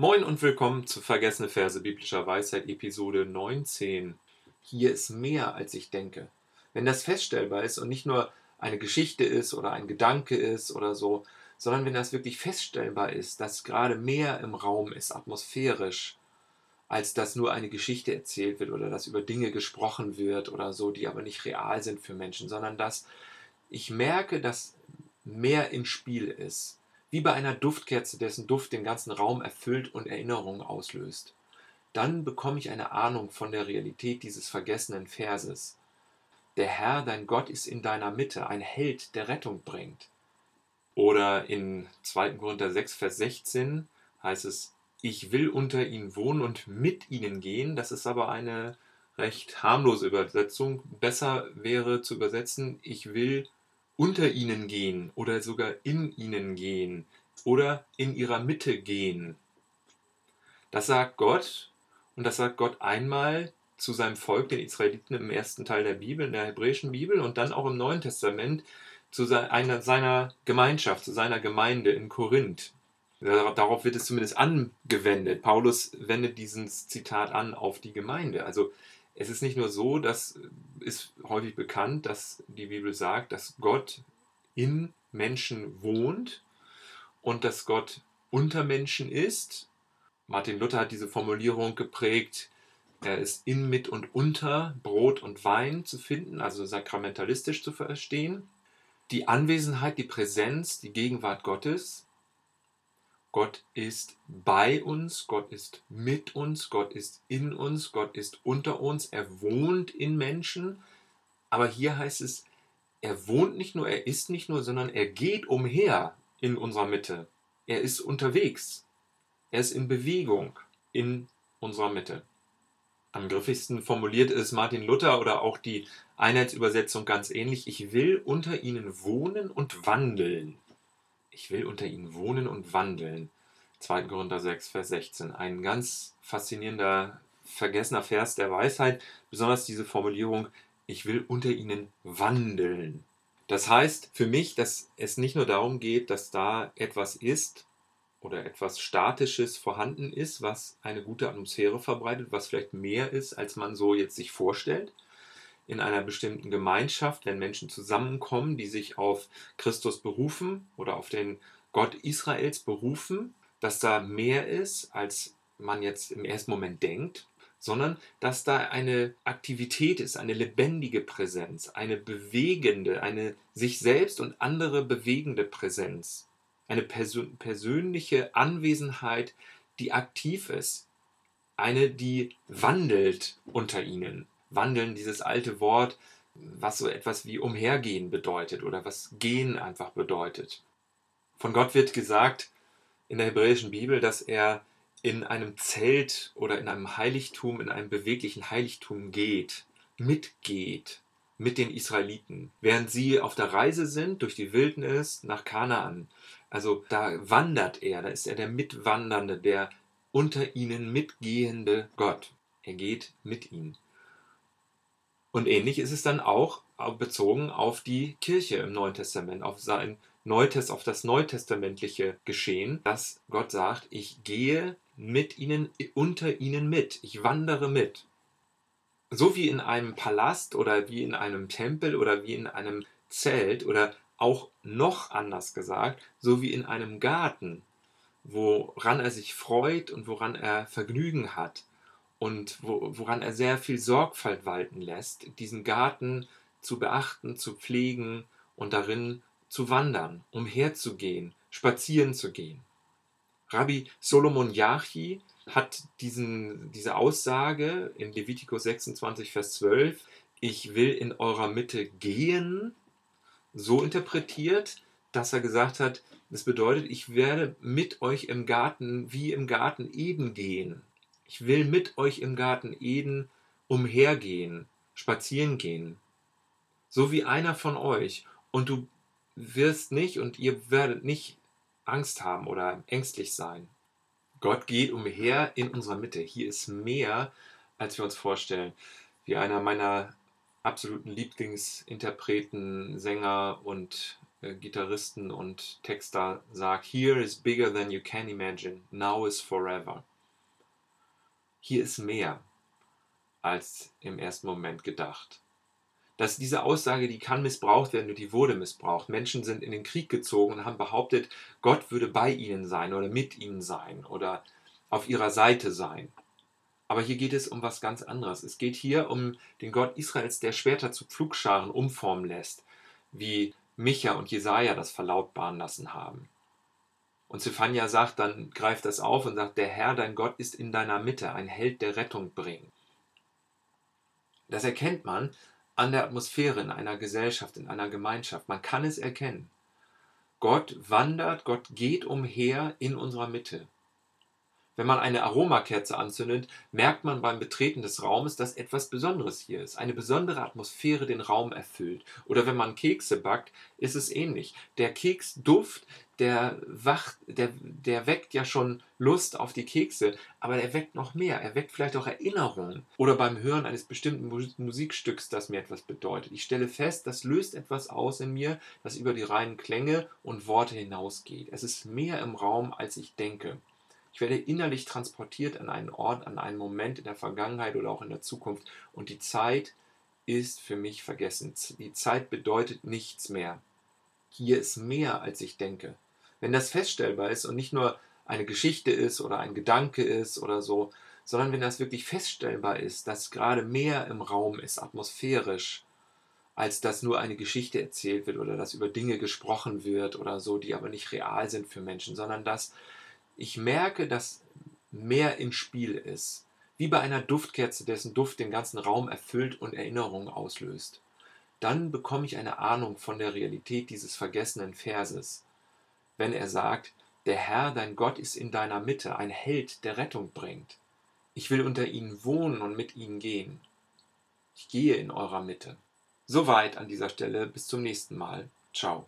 Moin und willkommen zu Vergessene Verse biblischer Weisheit, Episode 19. Hier ist mehr, als ich denke. Wenn das feststellbar ist und nicht nur eine Geschichte ist oder ein Gedanke ist oder so, sondern wenn das wirklich feststellbar ist, dass gerade mehr im Raum ist, atmosphärisch, als dass nur eine Geschichte erzählt wird oder dass über Dinge gesprochen wird oder so, die aber nicht real sind für Menschen, sondern dass ich merke, dass mehr im Spiel ist wie bei einer Duftkerze, dessen Duft den ganzen Raum erfüllt und Erinnerungen auslöst. Dann bekomme ich eine Ahnung von der Realität dieses vergessenen Verses. Der Herr, dein Gott, ist in deiner Mitte, ein Held, der Rettung bringt. Oder in 2. Korinther 6, Vers 16 heißt es, ich will unter ihnen wohnen und mit ihnen gehen. Das ist aber eine recht harmlose Übersetzung. Besser wäre zu übersetzen, ich will unter ihnen gehen oder sogar in ihnen gehen oder in ihrer Mitte gehen. Das sagt Gott und das sagt Gott einmal zu seinem Volk, den Israeliten im ersten Teil der Bibel, in der hebräischen Bibel und dann auch im Neuen Testament zu seiner, seiner Gemeinschaft, zu seiner Gemeinde in Korinth. Darauf wird es zumindest angewendet. Paulus wendet dieses Zitat an auf die Gemeinde. Also es ist nicht nur so, das ist häufig bekannt, dass die Bibel sagt, dass Gott in Menschen wohnt und dass Gott unter Menschen ist. Martin Luther hat diese Formulierung geprägt, er ist in, mit und unter Brot und Wein zu finden, also sakramentalistisch zu verstehen. Die Anwesenheit, die Präsenz, die Gegenwart Gottes Gott ist bei uns, Gott ist mit uns, Gott ist in uns, Gott ist unter uns, er wohnt in Menschen. Aber hier heißt es, er wohnt nicht nur, er ist nicht nur, sondern er geht umher in unserer Mitte. Er ist unterwegs. Er ist in Bewegung in unserer Mitte. Am griffigsten formuliert ist Martin Luther oder auch die Einheitsübersetzung ganz ähnlich. Ich will unter ihnen wohnen und wandeln. Ich will unter ihnen wohnen und wandeln. 2. Korinther 6, Vers 16. Ein ganz faszinierender, vergessener Vers der Weisheit. Besonders diese Formulierung, ich will unter ihnen wandeln. Das heißt für mich, dass es nicht nur darum geht, dass da etwas ist oder etwas Statisches vorhanden ist, was eine gute Atmosphäre verbreitet, was vielleicht mehr ist, als man so jetzt sich vorstellt, in einer bestimmten Gemeinschaft, wenn Menschen zusammenkommen, die sich auf Christus berufen oder auf den Gott Israels berufen, dass da mehr ist, als man jetzt im ersten Moment denkt, sondern dass da eine Aktivität ist, eine lebendige Präsenz, eine bewegende, eine sich selbst und andere bewegende Präsenz, eine persö persönliche Anwesenheit, die aktiv ist, eine, die wandelt unter ihnen wandeln, dieses alte Wort, was so etwas wie umhergehen bedeutet oder was gehen einfach bedeutet. Von Gott wird gesagt in der hebräischen Bibel, dass er in einem Zelt oder in einem Heiligtum, in einem beweglichen Heiligtum geht, mitgeht mit den Israeliten, während sie auf der Reise sind durch die Wildnis nach Kanaan. Also da wandert er, da ist er der Mitwandernde, der unter ihnen mitgehende Gott. Er geht mit ihnen. Und ähnlich ist es dann auch bezogen auf die Kirche im Neuen Testament, auf sein Neutest, auf das neutestamentliche Geschehen, dass Gott sagt, ich gehe mit ihnen, unter ihnen mit, ich wandere mit. So wie in einem Palast oder wie in einem Tempel oder wie in einem Zelt oder auch noch anders gesagt, so wie in einem Garten, woran er sich freut und woran er Vergnügen hat und wo, woran er sehr viel Sorgfalt walten lässt, diesen Garten zu beachten, zu pflegen und darin zu wandern, umherzugehen, spazieren zu gehen. Rabbi Solomon Yachi hat diesen, diese Aussage in Levitikus 26, Vers 12, ich will in eurer Mitte gehen, so interpretiert, dass er gesagt hat, das bedeutet, ich werde mit euch im Garten wie im Garten Eden gehen. Ich will mit euch im Garten Eden umhergehen, spazieren gehen. So wie einer von euch. Und du wirst nicht und ihr werdet nicht Angst haben oder ängstlich sein. Gott geht umher in unserer Mitte. Hier ist mehr, als wir uns vorstellen. Wie einer meiner absoluten Lieblingsinterpreten, Sänger und äh, Gitarristen und Texter sagt, Here is bigger than you can imagine, now is forever. Hier ist mehr als im ersten Moment gedacht. Dass diese Aussage, die kann missbraucht werden und die wurde missbraucht. Menschen sind in den Krieg gezogen und haben behauptet, Gott würde bei ihnen sein oder mit ihnen sein oder auf ihrer Seite sein. Aber hier geht es um was ganz anderes. Es geht hier um den Gott Israels, der Schwerter zu Pflugscharen umformen lässt, wie Micha und Jesaja das verlautbaren lassen haben. Und Zephania sagt dann, greift das auf und sagt, der Herr, dein Gott, ist in deiner Mitte, ein Held, der Rettung bringt. Das erkennt man an der Atmosphäre in einer Gesellschaft, in einer Gemeinschaft. Man kann es erkennen. Gott wandert, Gott geht umher in unserer Mitte. Wenn man eine Aromakerze anzündet, merkt man beim Betreten des Raumes, dass etwas Besonderes hier ist. Eine besondere Atmosphäre den Raum erfüllt. Oder wenn man Kekse backt, ist es ähnlich. Der Keksduft, der, wacht, der, der weckt ja schon Lust auf die Kekse, aber er weckt noch mehr. Er weckt vielleicht auch Erinnerungen. Oder beim Hören eines bestimmten Musikstücks, das mir etwas bedeutet. Ich stelle fest, das löst etwas aus in mir, das über die reinen Klänge und Worte hinausgeht. Es ist mehr im Raum, als ich denke. Ich werde innerlich transportiert an einen Ort, an einen Moment in der Vergangenheit oder auch in der Zukunft. Und die Zeit ist für mich vergessen. Die Zeit bedeutet nichts mehr. Hier ist mehr, als ich denke. Wenn das feststellbar ist und nicht nur eine Geschichte ist oder ein Gedanke ist oder so, sondern wenn das wirklich feststellbar ist, dass gerade mehr im Raum ist, atmosphärisch, als dass nur eine Geschichte erzählt wird oder dass über Dinge gesprochen wird oder so, die aber nicht real sind für Menschen, sondern dass ich merke, dass mehr im Spiel ist. Wie bei einer Duftkerze, dessen Duft den ganzen Raum erfüllt und Erinnerungen auslöst. Dann bekomme ich eine Ahnung von der Realität dieses vergessenen Verses. Wenn er sagt, der Herr, dein Gott, ist in deiner Mitte, ein Held, der Rettung bringt. Ich will unter ihnen wohnen und mit ihnen gehen. Ich gehe in eurer Mitte. Soweit an dieser Stelle. Bis zum nächsten Mal. Ciao.